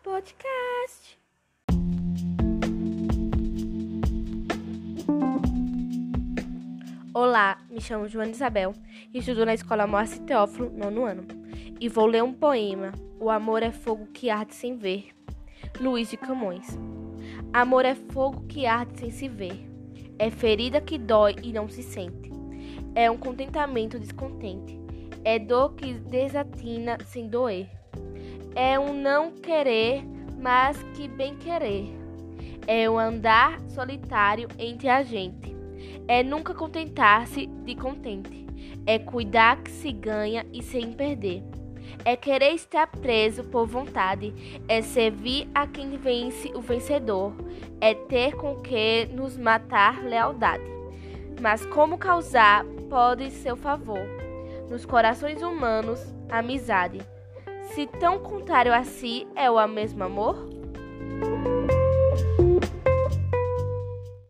podcast. Olá, me chamo Joana Isabel e estudo na Escola Moacir Teófilo, nono ano. E vou ler um poema, O Amor é Fogo que Arde Sem Ver, Luiz de Camões. Amor é fogo que arde sem se ver, é ferida que dói e não se sente, é um contentamento descontente, é dor que desatina sem doer, é um não querer, mas que bem querer, é um andar solitário entre a gente é nunca contentar-se de contente. É cuidar que se ganha e sem perder. É querer estar preso por vontade. É servir a quem vence o vencedor. É ter com que nos matar lealdade. Mas como causar pode seu favor. Nos corações humanos, amizade. Se tão contrário a si é o mesmo amor?